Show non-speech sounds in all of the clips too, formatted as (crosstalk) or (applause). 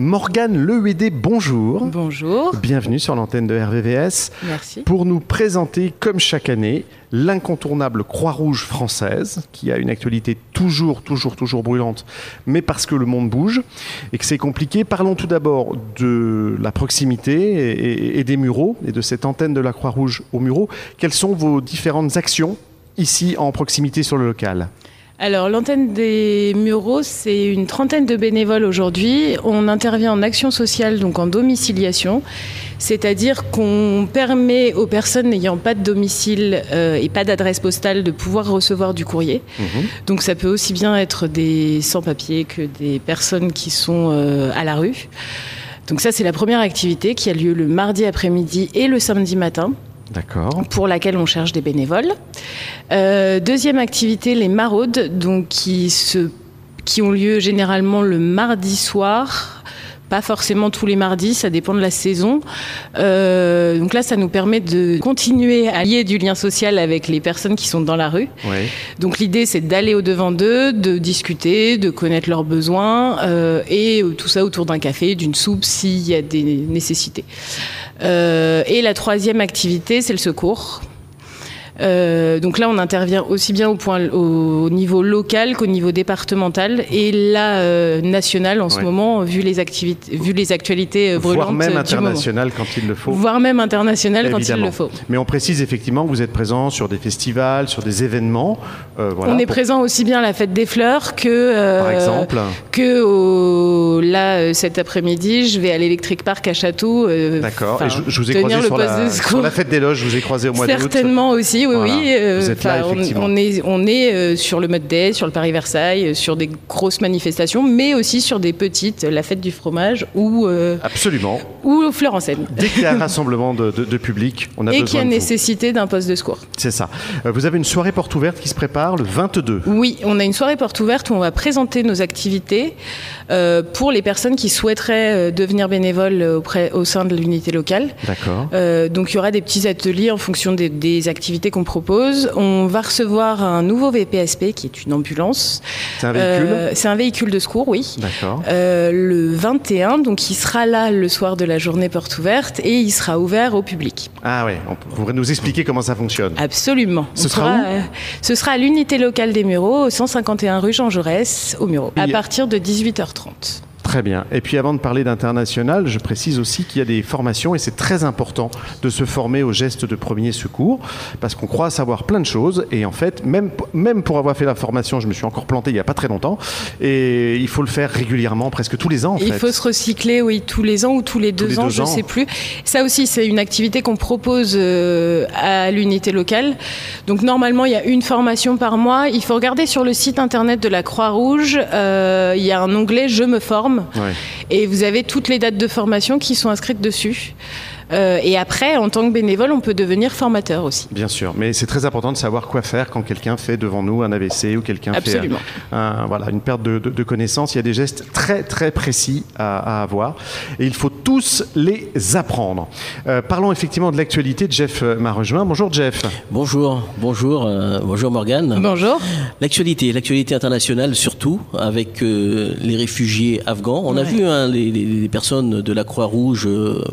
Morgane Lehuédé, bonjour. Bonjour. Bienvenue sur l'antenne de RVVS. Merci. Pour nous présenter, comme chaque année, l'incontournable Croix-Rouge française, qui a une actualité toujours, toujours, toujours brûlante, mais parce que le monde bouge et que c'est compliqué. Parlons tout d'abord de la proximité et, et des Mureaux et de cette antenne de la Croix-Rouge aux Mureaux. Quelles sont vos différentes actions ici en proximité sur le local? Alors, l'antenne des Mureaux, c'est une trentaine de bénévoles aujourd'hui. On intervient en action sociale, donc en domiciliation, c'est-à-dire qu'on permet aux personnes n'ayant pas de domicile euh, et pas d'adresse postale de pouvoir recevoir du courrier. Mhm. Donc, ça peut aussi bien être des sans-papiers que des personnes qui sont euh, à la rue. Donc, ça, c'est la première activité qui a lieu le mardi après-midi et le samedi matin. Pour laquelle on cherche des bénévoles. Euh, deuxième activité, les maraudes, donc qui ont lieu généralement le mardi soir. Pas forcément tous les mardis, ça dépend de la saison. Euh, donc là, ça nous permet de continuer à lier du lien social avec les personnes qui sont dans la rue. Donc l'idée, c'est d'aller au devant d'eux, de discuter, de connaître leurs besoins, euh, et tout ça autour d'un café, d'une soupe, s'il y a des nécessités. Euh, et la troisième activité, c'est le secours. Euh, donc là, on intervient aussi bien au, point, au niveau local qu'au niveau départemental et là euh, national en ce moment, vu les activités, vu les actualités euh, brûlantes Voire même international quand il le faut. Voire même international quand il le faut. Mais on précise effectivement que vous êtes présent sur des festivals, sur des événements. euh, voilà, on est pour- présent aussi bien à la fête des fleurs que Par exemple. que au- là cet après-midi, je vais à l'Electric Park à Château. D'accord. Et je, je vous ai croisé sur la, sur la fête des loges, je vous ai croisé au mois d'août. Certainement aussi, oui, Voilà. oui. euh, Vous êtes là, enfin, on- est, on est euh, sur le Mode Day, sur le Paris-Versailles, euh, sur des grosses manifestations, mais aussi sur des petites, la fête du fromage ou, Absolument. ou au Fleur en scène. Dès qu'il y a un (laughs) rassemblement de, de- de public, on a Et besoin qui a nécessité d'un poste de secours. C'est ça. Vous avez une soirée porte ouverte qui se prépare le 22. Oui, on a une soirée porte ouverte où on va présenter nos activités euh, pour les personnes qui souhaiteraient euh, devenir bénévoles auprès, au sein de l'unité locale. D'accord. Euh, donc il y aura des petits ateliers en fonction des, des activités qu'on propose. On va recevoir un nouveau VPSP qui est une ambulance. C'est un véhicule Euh, c'est un véhicule de secours, oui. D'accord. Euh, le 21, donc il sera là le soir de la journée porte ouverte et il sera ouvert au public. Ah ouais, on pourrait nous expliquer comment ça fonctionne. Absolument. Ce On sera où euh, Ce sera à l'unité locale des Mureaux, au 151 rue Jean Jaurès, au Mureaux, à partir de 18h30. grond. Très bien. Et puis avant de parler d'international, je précise aussi qu'il y a des formations et c'est très important de se former aux gestes de premier secours parce qu'on croit savoir plein de choses et en fait, même, même pour avoir fait la formation, je me suis encore planté il n'y a pas très longtemps et il faut le faire régulièrement, presque tous les ans en Il fait. faut se recycler, oui, tous les ans ou tous les deux les ans, deux je ans. sais plus. Ça aussi, c'est une activité qu'on propose euh, à l'unité locale. Donc normalement, il y a une formation par mois. Il faut regarder sur le site internet de la Croix-Rouge. euh, il y a un onglet Je me forme Ouais. et vous avez toutes les dates de formation qui sont inscrites dessus. Euh, et après, en tant que bénévole, on peut devenir formateur aussi. Bien sûr, mais c'est très important de savoir quoi faire quand quelqu'un fait devant nous un AVC ou quelqu'un fait Absolument. un- un- voilà, une perte de, de- de connaissance. Il y a des gestes très très précis à, à avoir et il faut tous les apprendre. Euh, parlons effectivement de l'actualité. Jeff euh, m'a rejoint. Bonjour Jeff. Bonjour, bonjour, euh, bonjour Morgane. Bonjour. L'actualité, l'actualité internationale surtout, avec euh, les réfugiés afghans. On a vu hein, les, les- les personnes de la Croix-Rouge euh,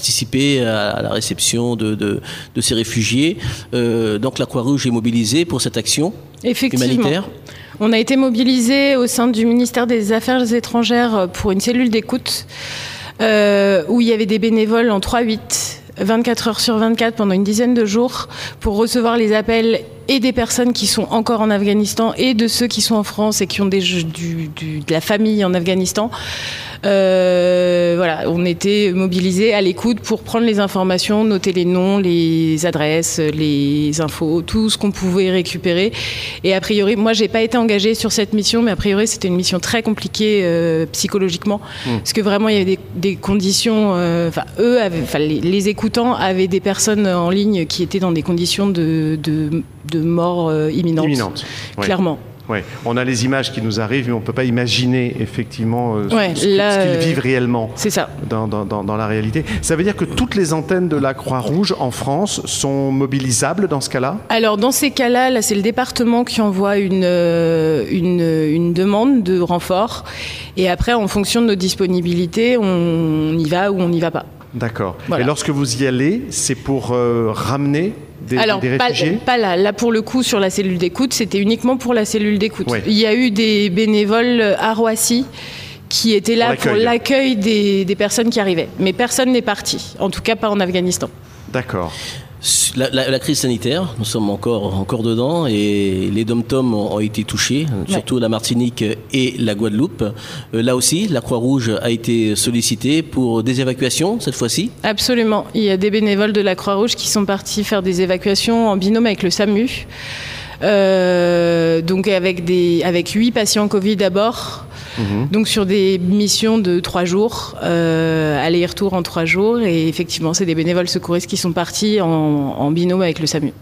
participer à, la réception de, de- de ces réfugiés. Euh, donc la Croix-Rouge est mobilisée pour cette action Effectivement. humanitaire. On a été mobilisé au sein du ministère des Affaires étrangères pour une cellule d'écoute euh, où il y avait des bénévoles en 3-8, 24 heures sur 24 pendant une dizaine de jours pour recevoir les appels et des personnes qui sont encore en Afghanistan et de ceux qui sont en France et qui ont des, du- du- de la famille en Afghanistan. Euh, voilà, on était mobilisés à l'écoute pour prendre les informations, noter les noms, les adresses, les infos, tout ce qu'on pouvait récupérer. Et a priori, moi, j'ai pas été engagée sur cette mission, mais a priori, c'était une mission très compliquée euh, psychologiquement, parce que vraiment, il y avait des, des conditions. euh, eux, avaient, les, les écoutants avaient des personnes en ligne qui étaient dans des conditions de, de, de mort euh, imminente. Imminente. Clairement. Ouais, on a les images qui nous arrivent, mais on ne peut pas imaginer effectivement euh, Ouais, ce, ce- là, ce qu'ils euh, vivent réellement C'est ça. dans, dans- dans- dans la réalité. Ça veut dire que toutes les antennes de la Croix-Rouge en France sont mobilisables dans ce cas-là? Alors dans ces cas-là, là c'est le département qui envoie une, euh, une, une demande de renfort et après en fonction de nos disponibilités, on y va ou on n'y va pas. D'accord. Voilà. Et lorsque vous y allez, c'est pour euh, ramener des, Alors des pas, réfugiés pas là, là pour le coup sur la cellule d'écoute, c'était uniquement pour la cellule d'écoute. Il y a eu des bénévoles à Roissy qui étaient là Pour l'accueil. l'accueil des, des personnes qui arrivaient, mais personne n'est parti, en tout cas pas en Afghanistan. D'accord. La, la- la crise sanitaire, nous sommes encore, encore dedans et les dom-toms ont, ont été touchés, surtout la Martinique et la Guadeloupe. Euh, là aussi, la Croix-Rouge a été sollicitée pour des évacuations cette fois-ci. Absolument. Il y a des bénévoles de la Croix-Rouge qui sont partis faire des évacuations en binôme avec le SAMU. Euh, donc avec des avec huit patients Covid à bord. Donc sur des missions de trois jours, euh, aller-retour en trois jours. Et effectivement, c'est des bénévoles secouristes qui sont partis en, en binôme avec le SAMU.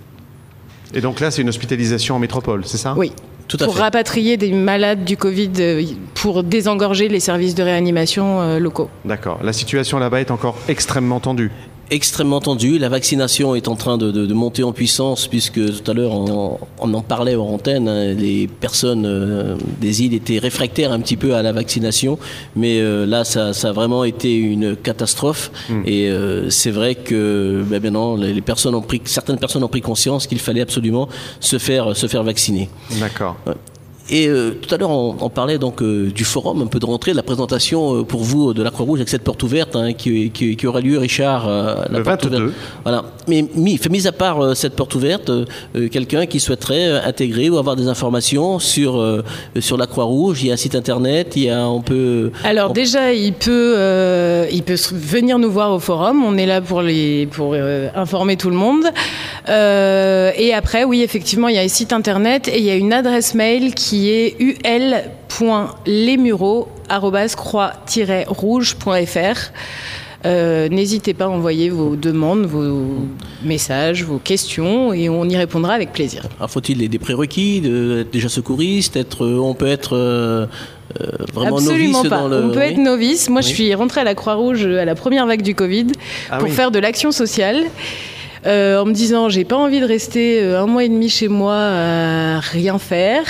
Et donc là, c'est une hospitalisation en métropole, c'est ça? Oui. Tout à pour fait. rapatrier des malades du Covid, euh, pour désengorger les services de réanimation euh, locaux. D'accord. La situation là-bas est encore extrêmement tendue. Extrêmement tendu. La vaccination est en train de, de- de monter en puissance puisque tout à l'heure on, on en parlait en antenne. hein, les personnes euh, des îles étaient réfractaires un petit peu à la vaccination, mais euh, là ça, ça a vraiment été une catastrophe. Et euh, c'est vrai que ben, maintenant les les personnes ont pris, certaines personnes ont pris conscience qu'il fallait absolument se faire se faire vacciner. D'accord. Et euh, tout à l'heure, on, on parlait donc euh, du forum, un peu de rentrée, de la présentation euh, pour vous de la Croix-Rouge avec cette porte ouverte hein, qui, qui- qui aura lieu, Richard. euh, la Le porte 22. ouverte. Voilà. Mais mis, fait mis à part euh, cette porte ouverte, quelqu'un qui souhaiterait euh, intégrer ou avoir des informations sur euh, sur la Croix-Rouge, il y a un site internet, il y a, on peut. Alors on- déjà, il peut, euh, il peut venir nous voir au forum. On est là pour les, pour euh, informer tout le monde. Euh, et après, oui, effectivement, il y a un site internet et il y a une adresse mail qui est ul.lesmureaux@croix-rouge.fr. Euh, N'hésitez pas à envoyer vos demandes, vos messages, vos questions et on y répondra avec plaisir. alors, faut-il des, prérequis, de, être déjà secouriste, être, euh, on peut être euh, euh, vraiment Absolument novice pas. dans le. On peut oui. être novice. Moi, je suis rentrée à la Croix-Rouge à la première vague du Covid Ah pour oui. faire de l'action sociale. euh, en me disant, j'ai pas envie de rester un mois et demi chez moi à rien faire.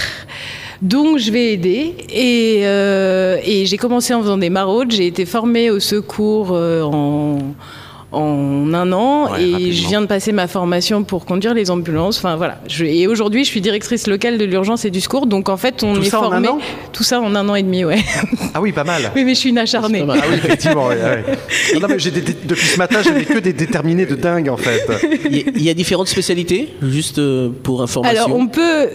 Donc je vais aider et, euh, et j'ai commencé en faisant des maraudes. J'ai été formée au secours euh, en, en un an Ouais, et rapidement. je viens de passer ma formation pour conduire les ambulances. Enfin voilà. Je- et aujourd'hui je suis directrice locale de l'urgence et du secours. Donc en fait on Tout est ça en un formé. an? Tout ça en un an et demi, ouais. Ah oui, pas mal. Oui, mais je suis une acharnée. Ah oui, effectivement. ouais, ouais. Non, non, mais j'ai des- des- depuis ce matin, j'ai que des déterminés de dingue en fait. Il y a- il y a différentes spécialités, juste euh, pour information? Alors, on peut.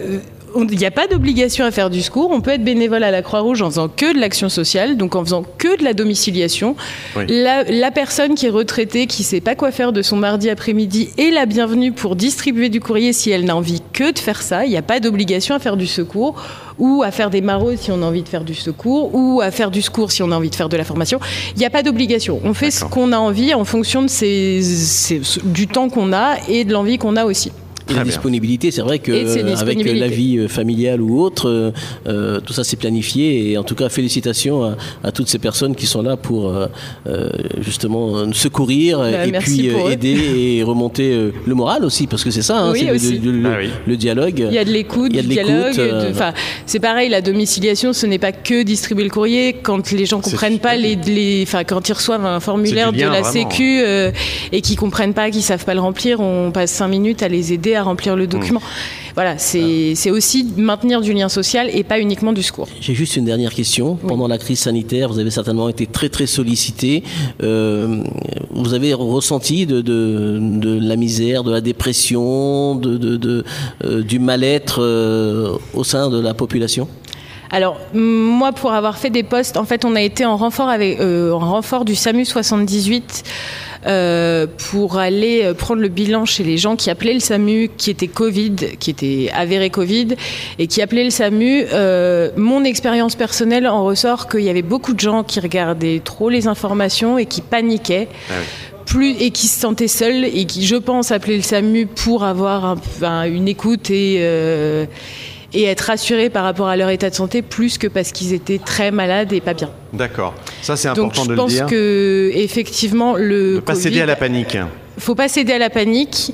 Il n'y a pas d'obligation à faire du secours. On peut être bénévole à la Croix-Rouge en faisant que de l'action sociale, donc en faisant que de la domiciliation. Oui. La, la personne qui est retraitée, qui ne sait pas quoi faire de son mardi après-midi, est la bienvenue pour distribuer du courrier si elle n'a envie que de faire ça. Il n'y a pas d'obligation à faire du secours ou à faire des maraudes si on a envie de faire du secours ou à faire du secours si on a envie de faire de la formation. Il n'y a pas d'obligation. On fait ce qu'on a envie en fonction de ses- ses- du temps qu'on a et de l'envie qu'on a aussi. La Très bien. Et disponibilité, c'est vrai que de ses avec disponibilités. la vie euh, familiale ou autre, euh, euh, tout ça c'est planifié. Et en tout cas, félicitations à, à toutes ces personnes qui sont là pour euh, justement secourir Bah, et puis eux. aider et (laughs) remonter le moral aussi, parce que c'est ça, hein, Oui, c'est le- le, le- Ah oui. le dialogue. Il y a de l'écoute, Il y a du de l'écoute, dialogue. euh, Enfin, c'est pareil, la domiciliation, ce n'est pas que distribuer le courrier. Quand les gens comprennent pas les, super. les, enfin, quand ils reçoivent un formulaire lien, de la vraiment. Sécu euh, et qu'ils comprennent pas, qu'ils savent pas le remplir, on passe cinq minutes à les aider à remplir le document. Voilà, c'est c'est aussi maintenir du lien social et pas uniquement du secours. J'ai juste une dernière question. Pendant la crise sanitaire, vous avez certainement été très très sollicité. Euh, vous avez ressenti de, de, de la misère, de la dépression, de, de, de, euh, du mal-être euh, au sein de la population? Alors, moi, pour avoir fait des postes, en fait, on a été en renfort, avec, euh, en renfort du SAMU 78 euh, pour aller euh, prendre le bilan chez les gens qui appelaient le SAMU, qui étaient Covid, qui étaient avérés Covid, et qui appelaient le SAMU. Euh, mon expérience personnelle en ressort qu'il y avait beaucoup de gens qui regardaient trop les informations et qui paniquaient Ah oui. plus et qui se sentaient seuls et qui, je pense, appelaient le SAMU pour avoir un- un- une écoute et, euh, et être rassurés par rapport à leur état de santé plus que parce qu'ils étaient très malades et pas bien. D'accord. Ça, c'est Donc important je de le pense dire. que effectivement le Ne pas céder à la panique. faut pas céder à la panique.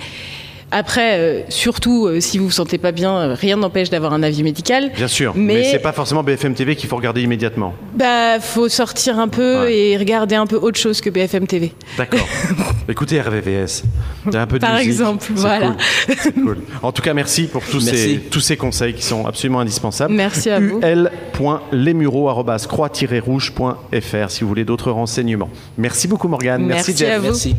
Après, euh, surtout euh, si vous vous sentez pas bien, euh, rien n'empêche d'avoir un avis médical. Bien sûr. Mais, Mais- c'est pas forcément BFM TV qu'il faut regarder immédiatement. Bah, faut sortir un peu Ouais. et regarder un peu autre chose que BFM TV. D'accord. (laughs) Écoutez RVVS. Il y a un peu de Par musique. exemple, voilà. cool. C'est cool. En tout cas, merci pour tous ces, Merci. tous ces conseils qui sont absolument indispensables. Merci à vous. ul.lemureau.croix-rouge.fr si vous voulez d'autres renseignements. Merci beaucoup Morgane. Merci Jeff. à vous. Merci.